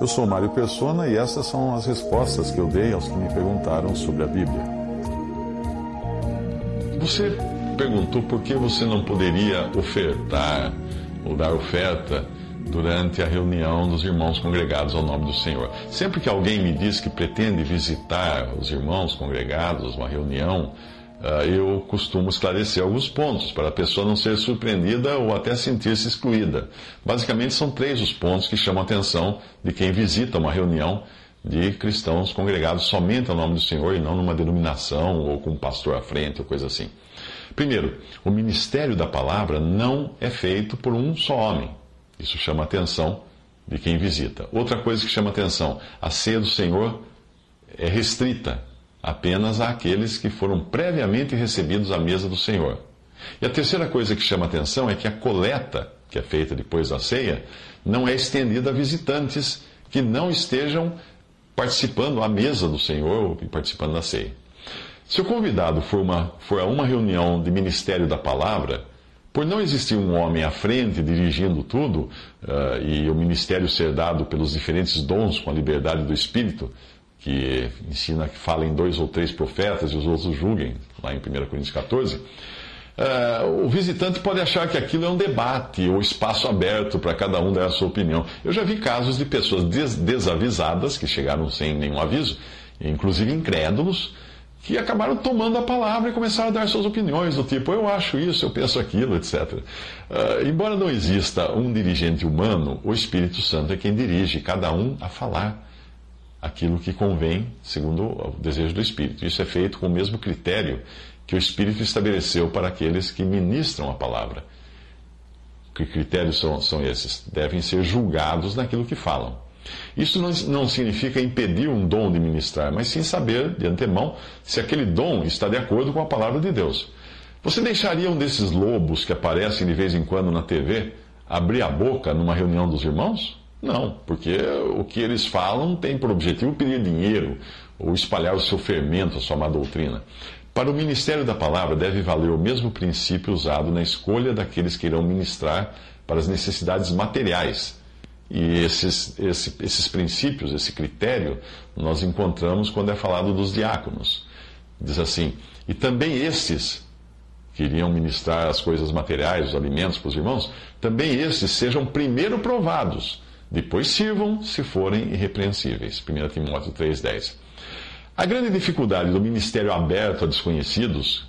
Eu sou Mário Persona e essas são as respostas que eu dei aos que me perguntaram sobre a Bíblia. Você perguntou por que você não poderia ofertar ou dar oferta durante a reunião dos irmãos congregados ao nome do Senhor. Sempre que alguém me diz que pretende visitar os irmãos congregados, uma reunião, eu costumo esclarecer alguns pontos para a pessoa não ser surpreendida ou até sentir-se excluída. Basicamente, são três os pontos que chamam a atenção de quem visita uma reunião de cristãos congregados somente ao nome do Senhor e não numa denominação ou com um pastor à frente ou coisa assim. Primeiro, o ministério da palavra não é feito por um só homem. Isso chama a atenção de quem visita. Outra coisa que chama a atenção: a ceia do Senhor é restrita apenas àqueles que foram previamente recebidos à mesa do Senhor. E a terceira coisa que chama atenção é que a coleta, que é feita depois da ceia, não é estendida a visitantes que não estejam participando à mesa do Senhor e participando da ceia. Se o convidado for, uma, for a uma reunião de ministério da palavra, por não existir um homem à frente dirigindo tudo, uh, e o ministério ser dado pelos diferentes dons com a liberdade do Espírito, que ensina que falem dois ou três profetas e os outros julguem, lá em 1 Coríntios 14, Uh, o visitante pode achar que aquilo é um debate ou espaço aberto para cada um dar a sua opinião. Eu já vi casos de pessoas des desavisadas, que chegaram sem nenhum aviso, inclusive incrédulos, que acabaram tomando a palavra e começaram a dar suas opiniões, do tipo, eu acho isso, eu penso aquilo, etc. Uh, embora não exista um dirigente humano, o Espírito Santo é quem dirige cada um a falar aquilo que convém, segundo o desejo do Espírito. Isso é feito com o mesmo critério que o Espírito estabeleceu para aqueles que ministram a palavra. Que critérios são, são esses? Devem ser julgados naquilo que falam. Isso não, não significa impedir um dom de ministrar, mas sim saber de antemão se aquele dom está de acordo com a palavra de Deus. Você deixaria um desses lobos que aparecem de vez em quando na TV abrir a boca numa reunião dos irmãos? Não, porque o que eles falam tem por objetivo pedir dinheiro ou espalhar o seu fermento, a sua má doutrina. Para o ministério da palavra deve valer o mesmo princípio usado na escolha daqueles que irão ministrar para as necessidades materiais. E esses, esse, esses princípios, esse critério, nós encontramos quando é falado dos diáconos. Diz assim: e também estes que iriam ministrar as coisas materiais, os alimentos para os irmãos, também estes sejam primeiro provados, depois sirvam se forem irrepreensíveis. 1 Timóteo 3,10. A grande dificuldade do ministério aberto a desconhecidos,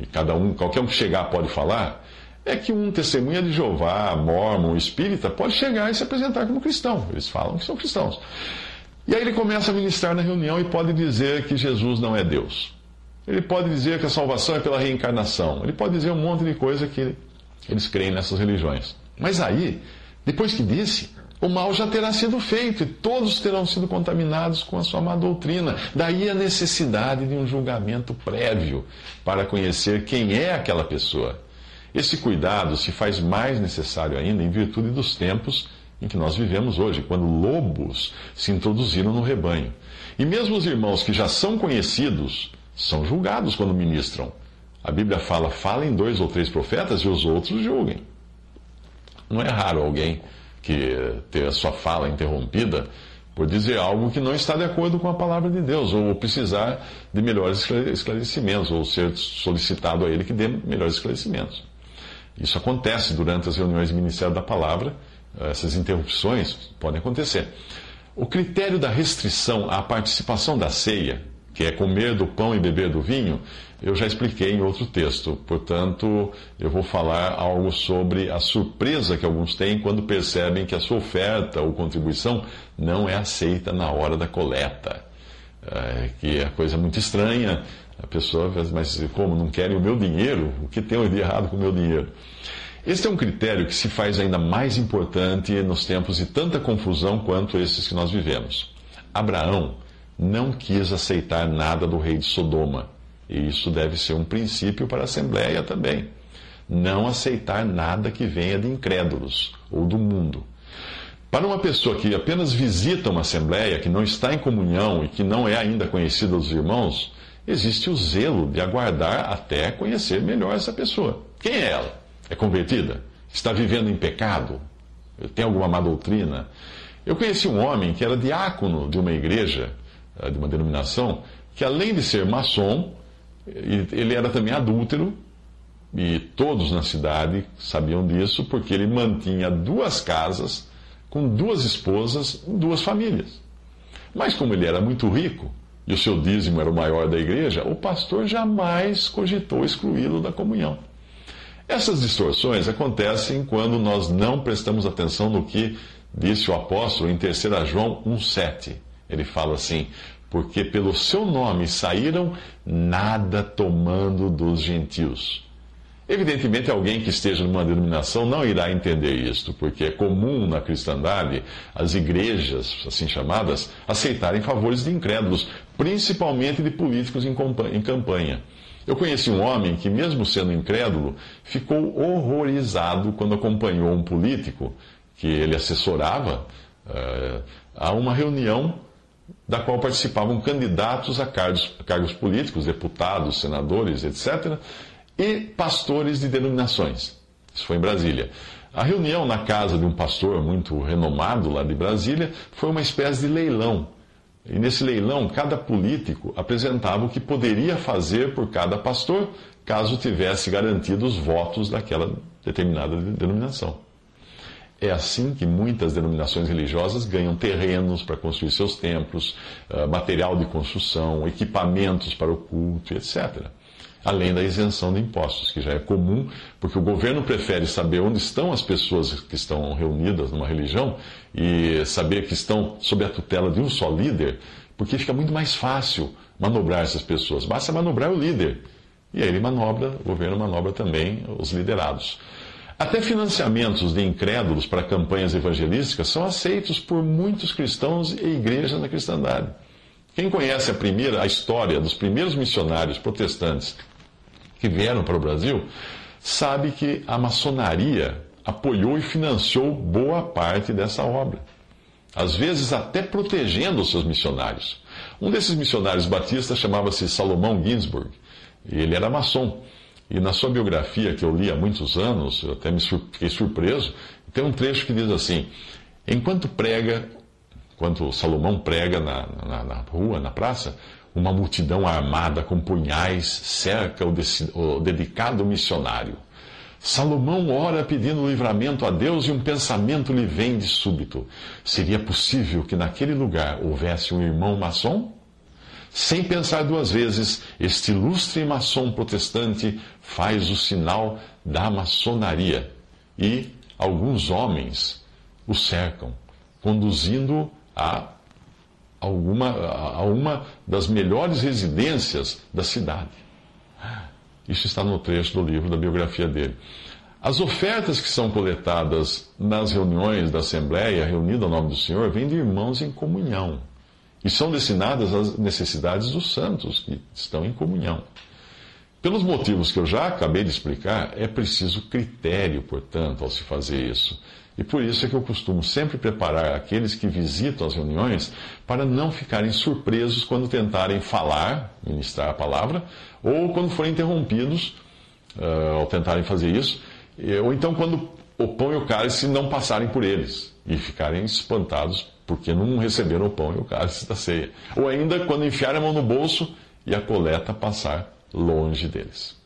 e cada um, qualquer um que chegar pode falar, é que um testemunha de Jeová, mormon, espírita, pode chegar e se apresentar como cristão. Eles falam que são cristãos. E aí ele começa a ministrar na reunião e pode dizer que Jesus não é Deus. Ele pode dizer que a salvação é pela reencarnação. Ele pode dizer um monte de coisa que eles creem nessas religiões. Mas aí, depois que disse, o mal já terá sido feito e todos terão sido contaminados com a sua má doutrina. Daí a necessidade de um julgamento prévio para conhecer quem é aquela pessoa. Esse cuidado se faz mais necessário ainda em virtude dos tempos em que nós vivemos hoje, quando lobos se introduziram no rebanho. E mesmo os irmãos que já são conhecidos são julgados quando ministram. A Bíblia fala: falem dois ou três profetas e os outros julguem. Não é raro alguém que ter a sua fala interrompida por dizer algo que não está de acordo com a palavra de Deus, ou precisar de melhores esclarecimentos, ou ser solicitado a ele que dê melhores esclarecimentos. Isso acontece durante as reuniões de Ministério da Palavra, essas interrupções podem acontecer. O critério da restrição à participação da ceia, que é comer do pão e beber do vinho, eu já expliquei em outro texto. Portanto, eu vou falar algo sobre a surpresa que alguns têm quando percebem que a sua oferta ou contribuição não é aceita na hora da coleta. É, que é coisa muito estranha. A pessoa, mas como não querem o meu dinheiro? O que tem de errado com o meu dinheiro? Este é um critério que se faz ainda mais importante nos tempos de tanta confusão quanto esses que nós vivemos. Abraão não quis aceitar nada do rei de Sodoma. E isso deve ser um princípio para a Assembleia também. Não aceitar nada que venha de incrédulos ou do mundo. Para uma pessoa que apenas visita uma Assembleia, que não está em comunhão e que não é ainda conhecida dos irmãos, existe o zelo de aguardar até conhecer melhor essa pessoa. Quem é ela? É convertida? Está vivendo em pecado? Tem alguma má doutrina? Eu conheci um homem que era diácono de uma igreja, de uma denominação, que além de ser maçom, ele era também adúltero, e todos na cidade sabiam disso, porque ele mantinha duas casas com duas esposas, duas famílias. Mas como ele era muito rico e o seu dízimo era o maior da igreja, o pastor jamais cogitou excluí-lo da comunhão. Essas distorções acontecem quando nós não prestamos atenção no que disse o apóstolo em 3 João 1,7. Ele fala assim: Porque pelo seu nome saíram nada tomando dos gentios Evidentemente, alguém que esteja numa denominação não irá entender isto, porque é comum na cristandade as igrejas, assim chamadas, aceitarem favores de incrédulos, principalmente de políticos em campanha. Eu conheci um homem que, mesmo sendo incrédulo, ficou horrorizado quando acompanhou um político que ele assessorava uh, a uma reunião da qual participavam candidatos a cargos, cargos políticos, deputados, senadores, etc e pastores de denominações. Isso foi em Brasília. A reunião na casa de um pastor muito renomado lá de Brasília foi uma espécie de leilão. E nesse leilão, cada político apresentava o que poderia fazer por cada pastor, caso tivesse garantido os votos daquela determinada denominação. É assim que muitas denominações religiosas ganham terrenos para construir seus templos, eh, material de construção, equipamentos para o culto, etc além da isenção de impostos, que já é comum, porque o governo prefere saber onde estão as pessoas que estão reunidas numa religião e saber que estão sob a tutela de um só líder, porque fica muito mais fácil manobrar essas pessoas. Basta manobrar o líder. E aí ele manobra, o governo manobra também os liderados. Até financiamentos de incrédulos para campanhas evangelísticas são aceitos por muitos cristãos e igrejas na cristandade. Quem conhece a primeira a história dos primeiros missionários protestantes que vieram para o Brasil, sabe que a maçonaria apoiou e financiou boa parte dessa obra. Às vezes até protegendo os seus missionários. Um desses missionários batistas chamava-se Salomão Ginsburg, e ele era maçom. E na sua biografia, que eu li há muitos anos, eu até me fiquei surpreso, tem um trecho que diz assim: Enquanto prega, enquanto Salomão prega na, na, na rua, na praça, uma multidão armada com punhais cerca o, o dedicado missionário. Salomão ora pedindo livramento a Deus e um pensamento lhe vem de súbito. Seria possível que naquele lugar houvesse um irmão maçom? Sem pensar duas vezes, este ilustre maçom protestante faz o sinal da maçonaria e alguns homens o cercam, conduzindo a alguma, a uma das melhores residências da cidade. Isso está no trecho do livro da biografia dele. As ofertas que são coletadas nas reuniões da Assembleia, reunida ao nome do Senhor, vêm de irmãos em comunhão. E são destinadas às necessidades dos santos que estão em comunhão. Pelos motivos que eu já acabei de explicar, é preciso critério, portanto, ao se fazer isso. E por isso é que eu costumo sempre preparar aqueles que visitam as reuniões para não ficarem surpresos quando tentarem falar, ministrar a palavra, ou quando forem interrompidos uh, ao tentarem fazer isso, ou então quando o pão e o cálice não passarem por eles e ficarem espantados porque não receberam o pão e o cálice da ceia. Ou ainda quando enfiarem a mão no bolso e a coleta passar longe deles.